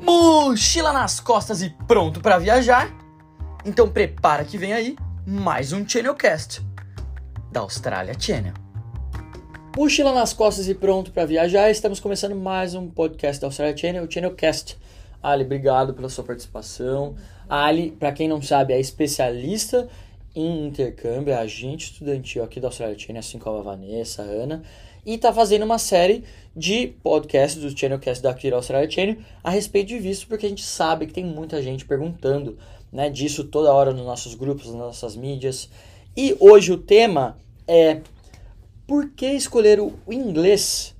Mochila nas costas e pronto para viajar? Então prepara que vem aí mais um Channelcast da Austrália Channel. Mochila nas costas e pronto para viajar. Estamos começando mais um podcast da Austrália Channel, o Channelcast. Ali, obrigado pela sua participação. Ali, para quem não sabe, é especialista em intercâmbio, é agente estudantil aqui da Austrália Channel, assim como a Vanessa, a Ana e está fazendo uma série de podcasts do Channelcast daqui da Austrália Channel a respeito de visto, porque a gente sabe que tem muita gente perguntando né, disso toda hora nos nossos grupos, nas nossas mídias. E hoje o tema é por que escolher o inglês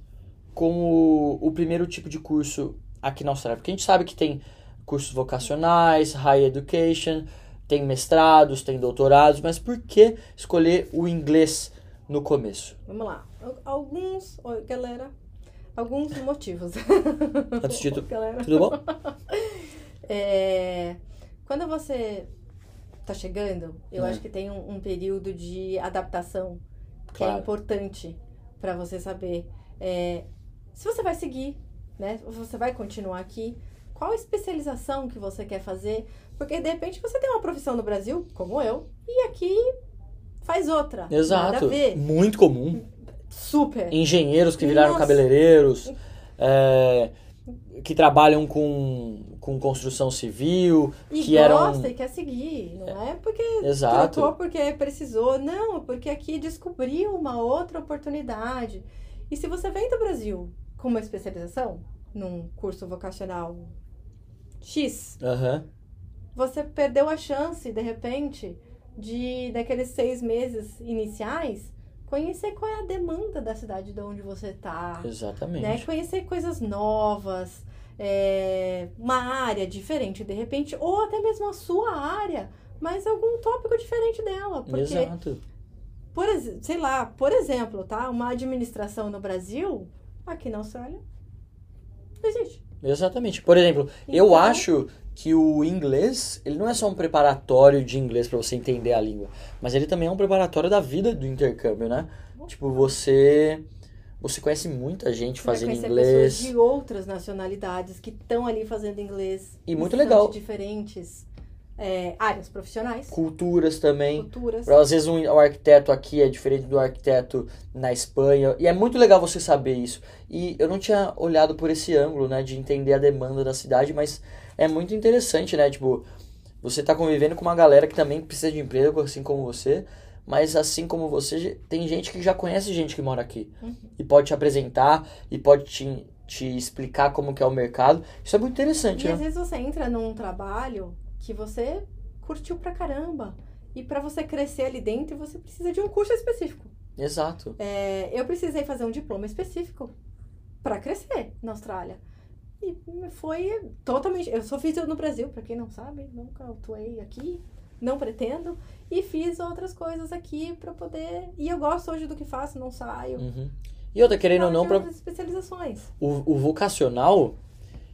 como o primeiro tipo de curso aqui na Austrália? Porque a gente sabe que tem cursos vocacionais, high education, tem mestrados, tem doutorados, mas por que escolher o inglês no começo? Vamos lá. Alguns. Oi, galera. Alguns motivos. Antes de tudo, tudo bom? é, quando você tá chegando, eu é. acho que tem um, um, período de adaptação que é claro. é importante para você saber é, se você vai seguir, né? Se você vai continuar aqui, qual especialização que você quer fazer, porque de repente você tem uma profissão no Brasil, como eu, e aqui faz outra. Exato. Muito comum. Super. Engenheiros que viraram Nossa. cabeleireiros, é, que trabalham com, com construção civil. E que gosta eram... e quer seguir. Não é porque Exato. trocou porque precisou. Não, porque aqui descobriu uma outra oportunidade. E se você vem do Brasil com uma especialização, num curso vocacional X, uhum. você perdeu a chance, de repente, de daqueles seis meses iniciais conhecer qual é a demanda da cidade de onde você está. Exatamente. Né? Conhecer coisas novas, é, uma área diferente de repente, ou até mesmo a sua área, mas algum tópico diferente dela. Porque, Exato. Por, sei lá, por exemplo, tá? Uma administração no Brasil, aqui na Austrália, não existe. Exatamente. Por exemplo, então, eu acho que o inglês, ele não é só um preparatório de inglês para você entender a língua, mas ele também é um preparatório da vida do intercâmbio, né? Tipo, você você conhece muita gente fazendo inglês. pessoas de outras nacionalidades que estão ali fazendo inglês. E muito legal. diferentes é, áreas profissionais. Culturas também. Culturas. Às vezes um, o arquiteto aqui é diferente do arquiteto na Espanha. E é muito legal você saber isso. E eu não tinha olhado por esse ângulo, né? De entender a demanda da cidade, mas é muito interessante, né? Tipo, você tá convivendo com uma galera que também precisa de emprego, assim como você, mas assim como você, tem gente que já conhece gente que mora aqui uhum. e pode te apresentar e pode te, te explicar como que é o mercado. Isso é muito interessante, e né? às vezes você entra num trabalho que você curtiu pra caramba e para você crescer ali dentro você precisa de um curso específico. Exato. É, eu precisei fazer um diploma específico para crescer na Austrália. E foi totalmente. Eu só fiz no Brasil, para quem não sabe, nunca atuei aqui, não pretendo. E fiz outras coisas aqui para poder. E eu gosto hoje do que faço, não saio. Uhum. E outra, querendo ou não, para. especializações. O, o vocacional,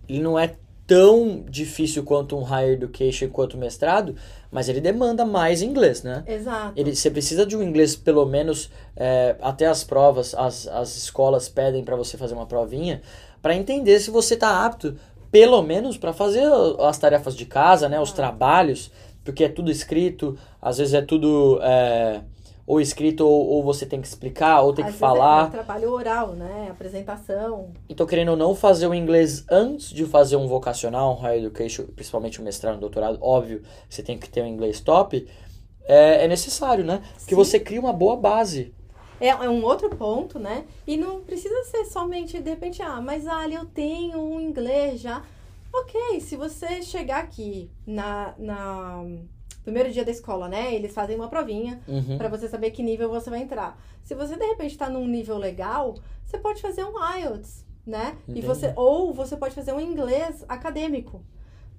ele não é tão difícil quanto um higher education, quanto mestrado, mas ele demanda mais inglês, né? Exato. Ele, você precisa de um inglês, pelo menos, é, até as provas, as, as escolas pedem para você fazer uma provinha, para entender se você está apto, pelo menos, para fazer as tarefas de casa, né, os trabalhos, porque é tudo escrito, às vezes é tudo é, ou escrito ou, ou, você tem que explicar ou tem às que falar. É trabalho oral, né, apresentação. Então, querendo ou não, fazer o inglês antes de fazer um vocacional, um higher education, principalmente um mestrado, um doutorado, óbvio, você tem que ter um inglês top. É, é necessário, né? Porque Sim. você cria uma boa base é, é um outro ponto, né? E não precisa ser somente, de repente, ah, mas ali eu tenho um inglês já. Ok, se você chegar aqui na, na primeiro dia da escola, né? Eles fazem uma provinha uhum. para você saber que nível você vai entrar. Se você de repente está num nível legal, você pode fazer um IELTS, né? E você ou você pode fazer um inglês acadêmico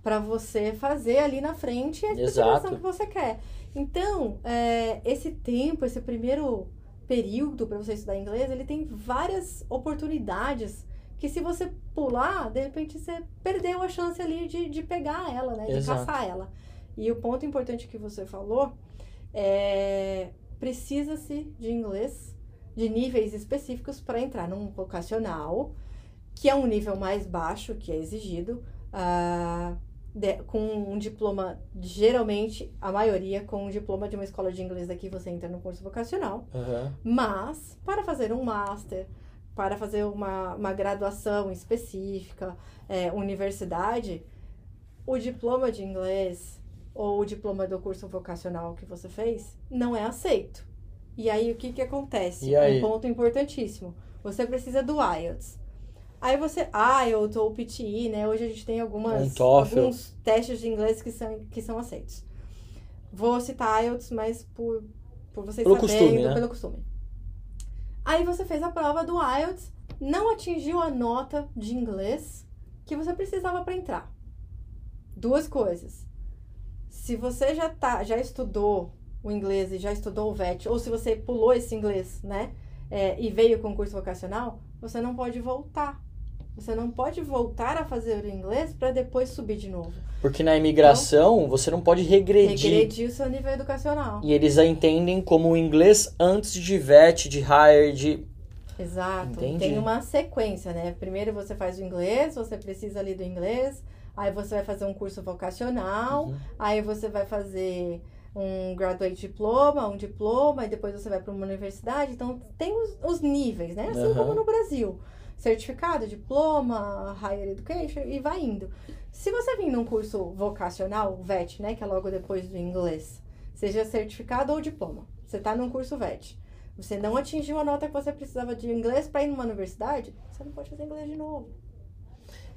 para você fazer ali na frente a especialização que você quer. Então, é, esse tempo, esse primeiro período para você estudar inglês, ele tem várias oportunidades que se você pular, de repente você perdeu a chance ali de, de pegar ela, né? De Exato. caçar ela. E o ponto importante que você falou é precisa-se de inglês de níveis específicos para entrar num vocacional, que é um nível mais baixo que é exigido, uh, de, com um diploma, geralmente, a maioria, com um diploma de uma escola de inglês daqui, você entra no curso vocacional. Uhum. Mas, para fazer um master, para fazer uma, uma graduação específica, é, universidade, o diploma de inglês ou o diploma do curso vocacional que você fez não é aceito. E aí, o que que acontece? Um ponto importantíssimo. Você precisa do IELTS. Aí você, IELTS ou PTE, né? Hoje a gente tem algumas, um alguns testes de inglês que são, que são aceitos. Vou citar IELTS, mas por, por vocês pelo saberem, costume, né? pelo costume. Aí você fez a prova do IELTS, não atingiu a nota de inglês que você precisava para entrar. Duas coisas. Se você já tá, já estudou o inglês e já estudou o VET, ou se você pulou esse inglês, né, é, e veio com o curso vocacional, você não pode voltar. Você não pode voltar a fazer o inglês para depois subir de novo. Porque na imigração então, você não pode regredir. Regredir o seu nível educacional. E eles a entendem como o inglês antes de VET, de Higher, de Exato. Entendi. Tem uma sequência, né? Primeiro você faz o inglês, você precisa ali do inglês, aí você vai fazer um curso vocacional, uhum. aí você vai fazer um graduate diploma, um diploma, e depois você vai para uma universidade. Então, tem os, os níveis, né? Assim uhum. como no Brasil. Certificado, diploma, higher education, e vai indo. Se você vir num curso vocacional, VET, né? Que é logo depois do inglês, seja certificado ou diploma. Você está num curso VET. Você não atingiu a nota que você precisava de inglês para ir numa universidade, você não pode fazer inglês de novo.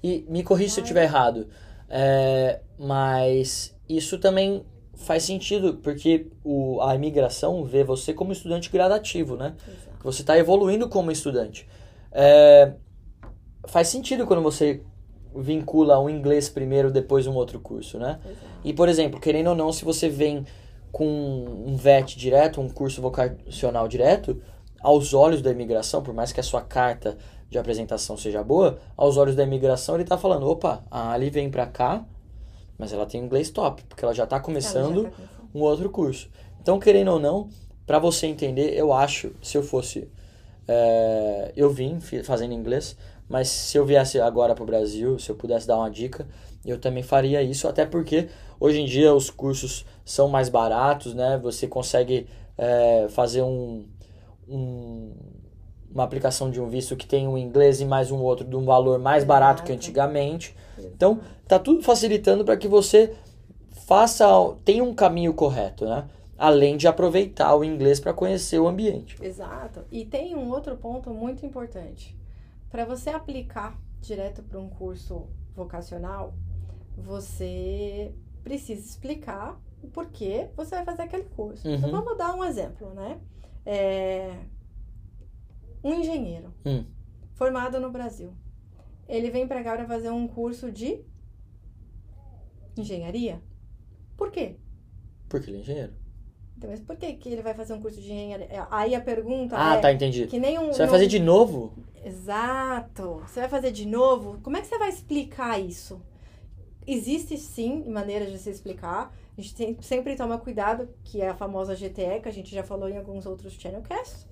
E me corrija se eu estiver errado, é, mas isso também faz sentido, porque o, a imigração vê você como estudante gradativo, né? Exato. Você está evoluindo como estudante. É, faz sentido quando você vincula um inglês primeiro, depois um outro curso, né? Exato. E, por exemplo, querendo ou não, se você vem com um VET direto, um curso vocacional direto, aos olhos da imigração, por mais que a sua carta de apresentação seja boa, aos olhos da imigração ele está falando, opa, a Ali vem para cá, mas ela tem inglês top, porque ela já está começando já tá um outro curso. Então, querendo ou não, para você entender, eu acho, se eu fosse, é, eu vim fazendo inglês, mas se eu viesse agora para o Brasil, se eu pudesse dar uma dica, eu também faria isso, até porque hoje em dia os cursos são mais baratos, né? Você consegue é, fazer um, um, uma aplicação de um visto que tem um inglês e mais um outro de um valor mais barato que antigamente. Então, tá tudo facilitando para que você faça, tenha um caminho correto, né? Além de aproveitar o inglês para conhecer o ambiente. Exato. E tem um outro ponto muito importante. Para você aplicar direto para um curso vocacional, você precisa explicar o porquê você vai fazer aquele curso. Então, uhum. Então, vamos dar um exemplo, né? É... Um engenheiro hum. formado no Brasil. Ele vem para cá para fazer um curso de engenharia. Por quê? Porque ele é engenheiro. Então, mas por que, que ele vai fazer um curso de engenharia? É, aí a pergunta ah, é... tá, entendi. Que nem um, você vai fazer de novo? Exato. Você vai fazer de novo? Como é que você vai explicar isso? Existe sim maneiras de se explicar. A gente sempre toma cuidado, que é a famosa GTE, que a gente já falou em alguns outros channelcasts.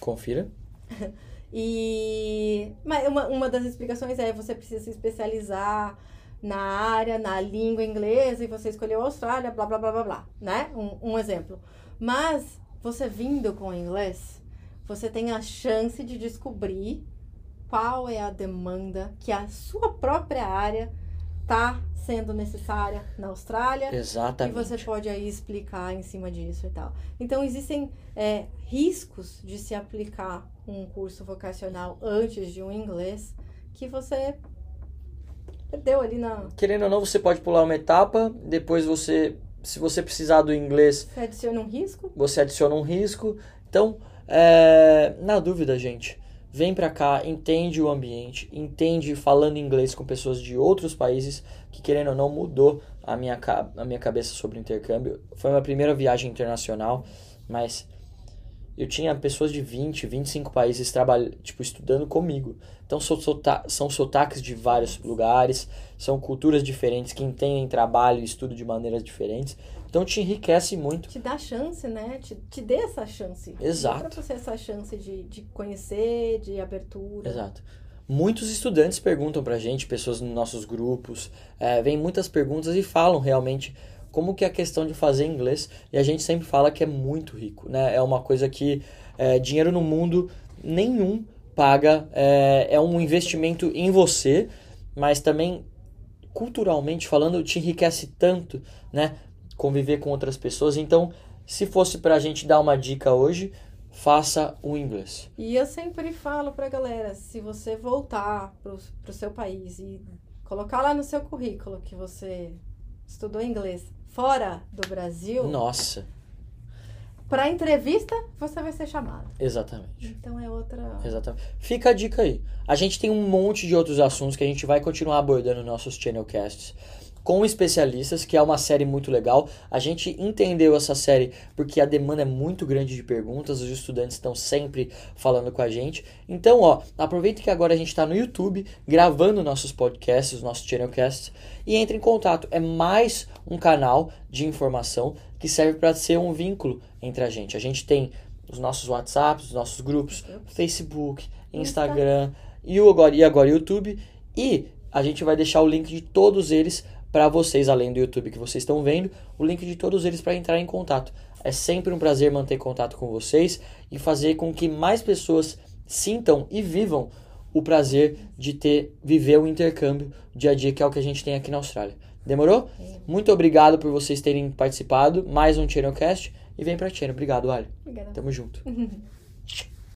Confira. e mas uma, uma das explicações é você precisa se especializar na área, na língua inglesa, e você escolheu a Austrália, blá, blá, blá, blá, blá, né? Um, um exemplo. Mas, você vindo com inglês, você tem a chance de descobrir qual é a demanda que a sua própria área está sendo necessária na Austrália. Exatamente. E você pode aí explicar em cima disso e tal. Então, existem é, riscos de se aplicar um curso vocacional antes de um inglês que você perdeu ali na. Querendo ou não, você pode pular uma etapa, depois você. Se você precisar do inglês. Você adiciona um risco? Você adiciona um risco. Então, é, na dúvida, gente, vem pra cá, entende o ambiente, entende falando inglês com pessoas de outros países, que querendo ou não mudou a minha, a minha cabeça sobre o intercâmbio. Foi uma primeira viagem internacional, mas eu tinha pessoas de 20, 25 países tipo, estudando comigo. Então são, são sotaques de vários lugares, são culturas diferentes que entendem trabalho e estudo de maneiras diferentes. Então te enriquece muito. Te dá chance, né? Te, te dê essa chance. Exato. Dá pra você essa chance de, de conhecer, de abertura. Exato. muitos estudantes perguntam pra gente, pessoas nos nossos grupos, é, vem muitas perguntas e falam realmente como que é a questão de fazer inglês, e a gente sempre fala que é muito rico, né? É uma coisa que é, dinheiro no mundo nenhum paga, é, é um investimento em você, mas também culturalmente falando te enriquece tanto, né? Conviver com outras pessoas. Então, se fosse pra gente dar uma dica hoje, faça o inglês. E eu sempre falo pra galera, se você voltar pro, pro seu país e colocar lá no seu currículo que você estudou inglês fora do Brasil, Nossa, para entrevista você vai ser chamado. exatamente. Então é outra. Exatamente. Fica a dica aí. A gente tem um monte de outros assuntos que a gente vai continuar abordando nos nossos channelcasts com especialistas, que é uma série muito legal. A gente entendeu essa série porque a demanda é muito grande de perguntas, os estudantes estão sempre falando com a gente. Então, ó, aproveita que agora a gente está no YouTube gravando nossos podcasts, nossos channelcasts e entre em contato. É mais um canal de informação que serve para ser um vínculo entre a gente. A gente tem os nossos WhatsApps, os nossos grupos, Facebook, Instagram e, o agora, e agora YouTube. E a gente vai deixar o link de todos eles para vocês, além do YouTube que vocês estão vendo, o link de todos eles para entrar em contato. É sempre um prazer manter contato com vocês e fazer com que mais pessoas sintam e vivam o prazer de ter viver o intercâmbio dia a dia, que é o que a gente tem aqui na Austrália. Demorou? Muito obrigado por vocês terem participado. Mais um Channelcast. E vem pra Channel. Obrigado, Ali. Obrigada. Tamo junto.